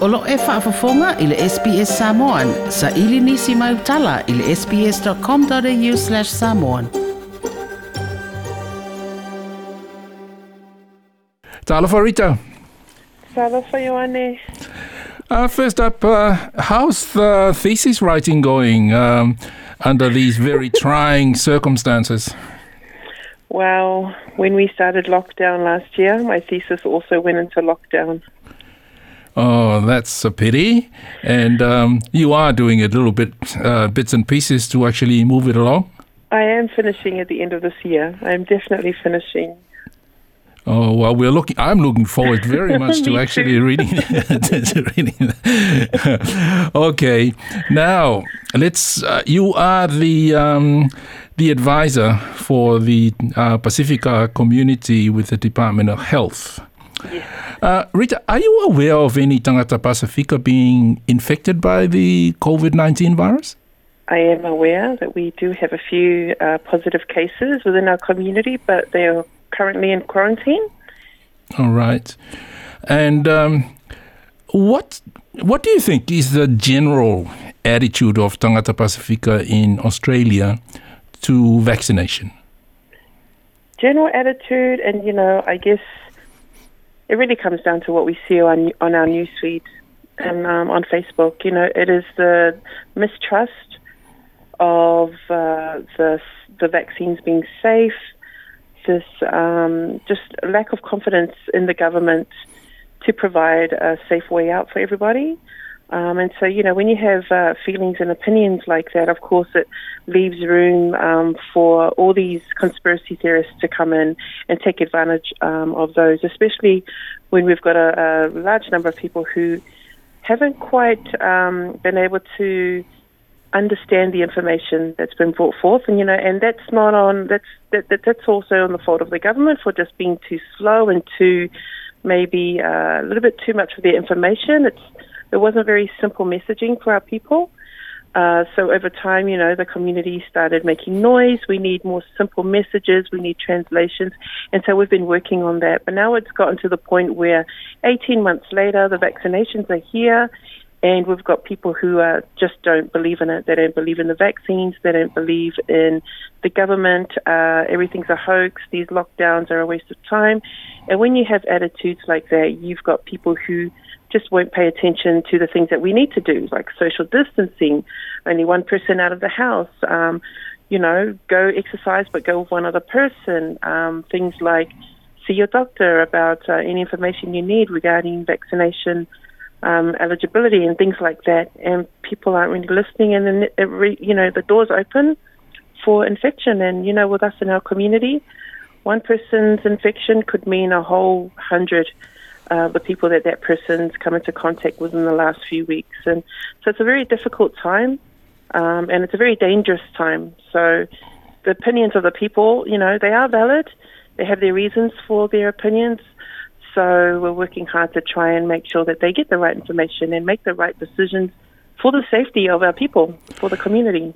Olo e whaafafonga i le SBS Samoan. Sa ili nisi mai utala i le sbs.com.au slash samoan. Talofa Rita. Talofa Ioane. Uh, first up, uh, how's the thesis writing going um, under these very trying circumstances? Well, when we started lockdown last year, my thesis also went into lockdown. Oh, that's a pity. And um, you are doing a little bit, uh, bits and pieces to actually move it along. I am finishing at the end of this year. I am definitely finishing. Oh well, we're looking. I'm looking forward very much to actually reading. to reading. okay, now let's. Uh, you are the um, the advisor for the uh, Pacifica community with the Department of Health. Uh, Rita, are you aware of any Tangata Pacifica being infected by the COVID 19 virus? I am aware that we do have a few uh, positive cases within our community, but they are currently in quarantine. All right. And um, what what do you think is the general attitude of Tangata Pacifica in Australia to vaccination? General attitude, and you know, I guess it really comes down to what we see on on our newsfeed and um, on Facebook. You know, it is the mistrust of uh, the the vaccines being safe, this um, just lack of confidence in the government to provide a safe way out for everybody. Um, and so, you know, when you have uh, feelings and opinions like that, of course, it leaves room um, for all these conspiracy theorists to come in and take advantage um, of those, especially when we've got a, a large number of people who haven't quite um, been able to understand the information that's been brought forth, and you know, and that's not on that's that, that that's also on the fault of the government for just being too slow and too maybe uh, a little bit too much of their information. It's there wasn't very simple messaging for our people. Uh, so over time, you know, the community started making noise. We need more simple messages. We need translations, and so we've been working on that. But now it's gotten to the point where, 18 months later, the vaccinations are here, and we've got people who uh, just don't believe in it. They don't believe in the vaccines. They don't believe in the government. Uh, everything's a hoax. These lockdowns are a waste of time. And when you have attitudes like that, you've got people who just won't pay attention to the things that we need to do, like social distancing, only one person out of the house. Um, you know, go exercise, but go with one other person. Um, things like see your doctor about uh, any information you need regarding vaccination um, eligibility and things like that. And people aren't really listening, and then you know the doors open for infection. And you know, with us in our community, one person's infection could mean a whole hundred. Uh, the people that that person's come into contact with in the last few weeks, and so it's a very difficult time, um, and it's a very dangerous time. So, the opinions of the people, you know, they are valid. They have their reasons for their opinions. So we're working hard to try and make sure that they get the right information and make the right decisions for the safety of our people, for the community.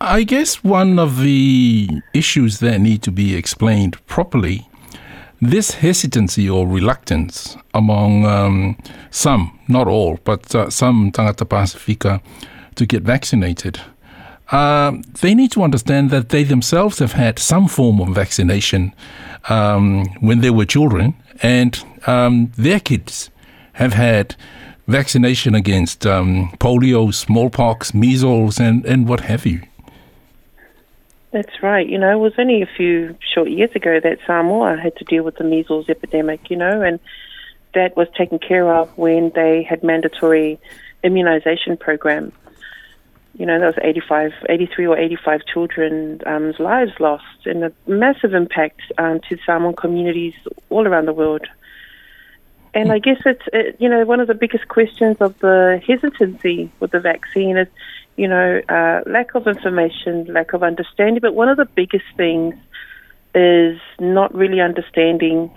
I guess one of the issues that need to be explained properly this hesitancy or reluctance among um, some, not all, but uh, some Tangata Pacifica to get vaccinated. Um, they need to understand that they themselves have had some form of vaccination um, when they were children, and um, their kids have had vaccination against um, polio, smallpox, measles, and, and what have you. That's right. You know, it was only a few short years ago that Samoa had to deal with the measles epidemic, you know, and that was taken care of when they had mandatory immunization program. You know, there was 85, 83 or 85 children's um, lives lost and a massive impact um, to Samoan communities all around the world. And I guess it's, it, you know, one of the biggest questions of the hesitancy with the vaccine is, you know, uh, lack of information, lack of understanding. But one of the biggest things is not really understanding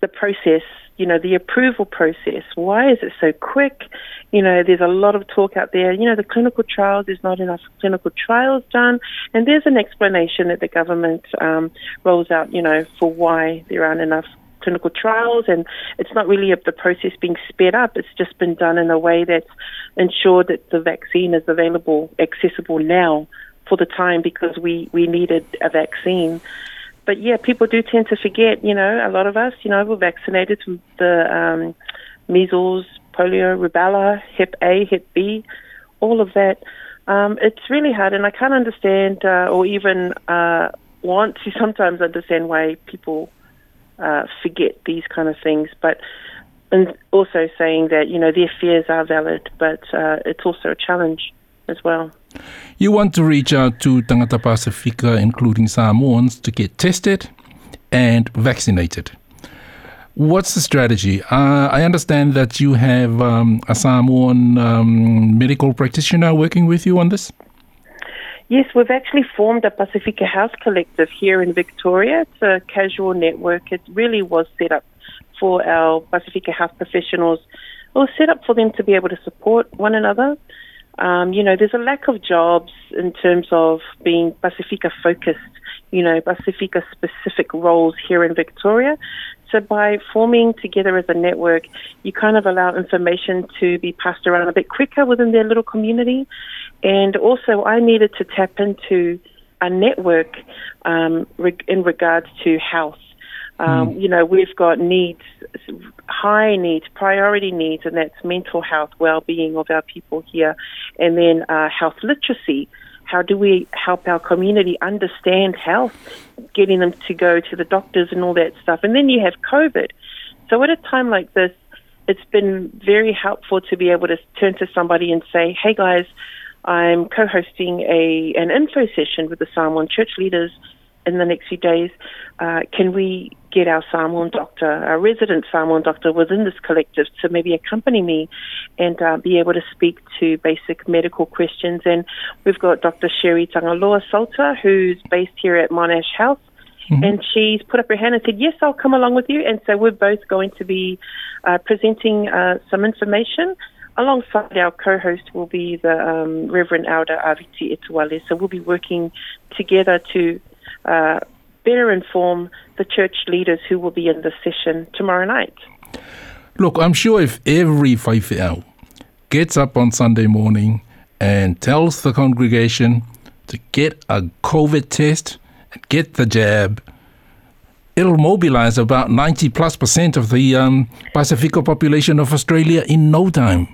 the process, you know, the approval process. Why is it so quick? You know, there's a lot of talk out there. You know, the clinical trials, there's not enough clinical trials done. And there's an explanation that the government um, rolls out, you know, for why there aren't enough clinical trials, and it's not really the process being sped up. It's just been done in a way that's ensured that the vaccine is available, accessible now for the time because we, we needed a vaccine. But yeah, people do tend to forget, you know, a lot of us, you know, we're vaccinated from the um, measles, polio, rubella, hep A, hep B, all of that. Um, it's really hard, and I can't understand uh, or even uh, want to sometimes understand why people uh, forget these kind of things. But and also saying that you know their fears are valid, but uh, it's also a challenge as well. You want to reach out to Tangata Pacifica, including Samoans, to get tested and vaccinated. What's the strategy? Uh, I understand that you have um, a Samoan um, medical practitioner working with you on this. Yes, we've actually formed a Pacifica House Collective here in Victoria. It's a casual network. It really was set up for our Pacifica House professionals. It was set up for them to be able to support one another. Um, you know, there's a lack of jobs in terms of being Pacifica focused, you know, Pacifica specific roles here in Victoria. So by forming together as a network, you kind of allow information to be passed around a bit quicker within their little community. And also, I needed to tap into a network um, in regards to health. Um, mm. You know, we've got needs, high needs, priority needs, and that's mental health, well-being of our people here, and then uh, health literacy. How do we help our community understand health, getting them to go to the doctors and all that stuff? And then you have COVID. So at a time like this, it's been very helpful to be able to turn to somebody and say, "Hey guys, I'm co-hosting a an info session with the Samoan church leaders in the next few days. Uh, can we get our Samoan doctor, our resident Samoan doctor within this collective to maybe accompany me and uh, be able to speak to basic medical questions? And we've got Dr. Sherry Tangaloa Salter, who's based here at Monash Health. Mm-hmm. And she's put up her hand and said, Yes, I'll come along with you. And so we're both going to be uh, presenting uh, some information alongside our co-host will be the um, Reverend Elder Aviti Etuale. So we'll be working together to uh, better inform the church leaders who will be in the session tomorrow night. Look, I'm sure if every faifeau gets up on Sunday morning and tells the congregation to get a COVID test and get the jab, it'll mobilize about 90 plus percent of the um, Pacifico population of Australia in no time.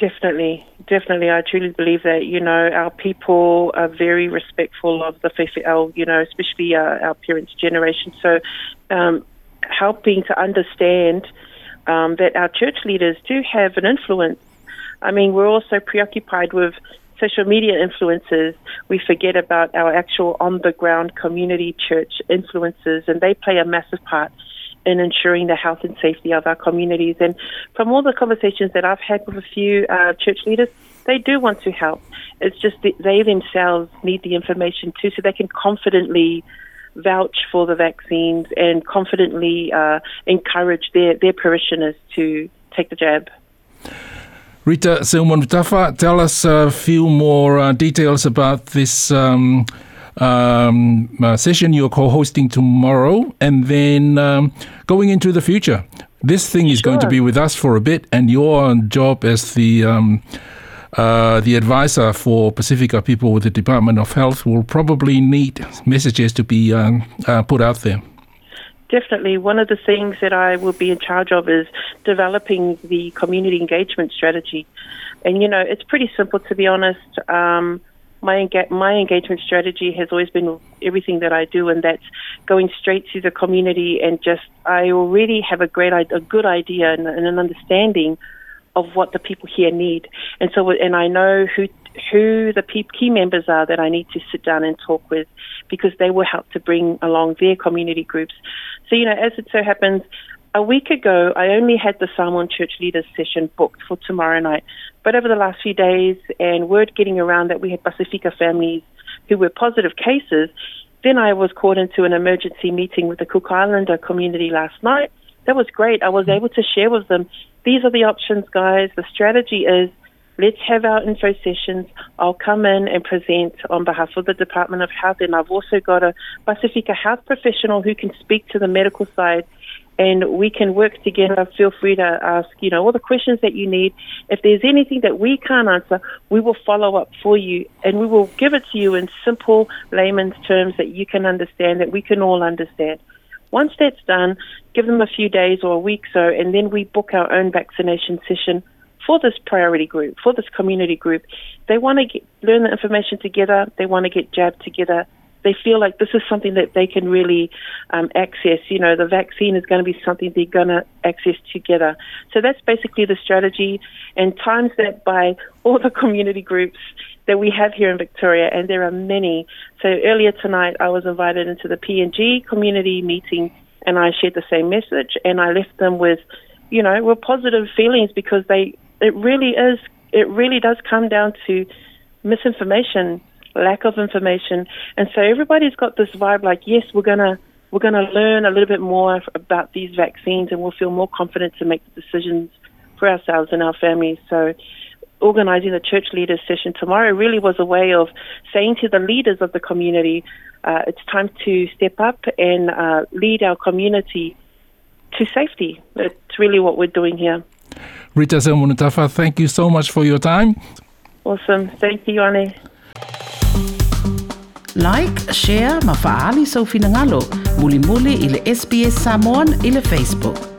Definitely, definitely. I truly believe that, you know, our people are very respectful of the faifeau, you know, especially uh, our parents' generation. So um, helping to understand um, that our church leaders do have an influence. I mean, we're also preoccupied with social media influences. We forget about our actual on the ground community church influences, and they play a massive part in ensuring the health and safety of our communities. And from all the conversations that I've had with a few uh, church leaders, they do want to help. It's just that they themselves need the information too, so they can confidently vouch for the vaccines and confidently uh, encourage their, their parishioners to take the jab. Rita Silman tell us a few more uh, details about this um, um, uh, session you're co-hosting tomorrow, and then um, going into the future. This thing is sure. going to be with us for a bit, and your job as the um, uh, the advisor for Pacifica people with the Department of Health will probably need messages to be um, uh, put out there. Definitely. One of the things that I will be in charge of is developing the community engagement strategy. And, you know, it's pretty simple, to be honest. Um, my my engagement strategy has always been everything that I do, and that's going straight to the community and just I already have a great a good idea and, and an understanding of what the people here need, and so and I know who who the key members are that I need to sit down and talk with because they will help to bring along their community groups. So you know, as it so happens, a week ago, I only had the Samoan Church Leaders session booked for tomorrow night. But over the last few days, and word getting around that we had Pacifica families who were positive cases, then I was called into an emergency meeting with the Cook Islander community last night. That was great. I was mm. able to share with them these are the options, guys. The strategy is let's have our info sessions. I'll come in and present on behalf of the Department of Health, and I've also got a Pacifica health professional who can speak to the medical side and we can work together. Feel free to ask, you know, all the questions that you need. If there's anything that we can't answer, we will follow up for you and we will give it to you in simple layman's terms that you can understand, that we can all understand. Once that's done, give them a few days or a week so, and then we book our own vaccination session for this priority group, for this community group. They want to learn the information together. They want to get jabbed together they feel like this is something that they can really um, access. You know, the vaccine is going to be something they're going to access together. So that's basically the strategy, and times that by all the community groups that we have here in Victoria, and there are many. So earlier tonight, I was invited into the PNG community meeting, and I shared the same message, and I left them with, you know, with positive feelings because they, it really is, it really does come down to misinformation lack of information, and so everybody's got this vibe like, yes, we're gonna we're gonna learn a little bit more about these vaccines, and we'll feel more confident to make the decisions for ourselves and our families. So. Organising the church leaders session tomorrow really was a way of saying to the leaders of the community, uh, it's time to step up and uh, lead our community to safety. That's really what we're doing here. Rita Seumanutafa, thank you so much for your time. Awesome. Thank you, Annie. Like, share, mafaali sa ufinangalo. Muli-muli ile SBS Samoan ile Facebook.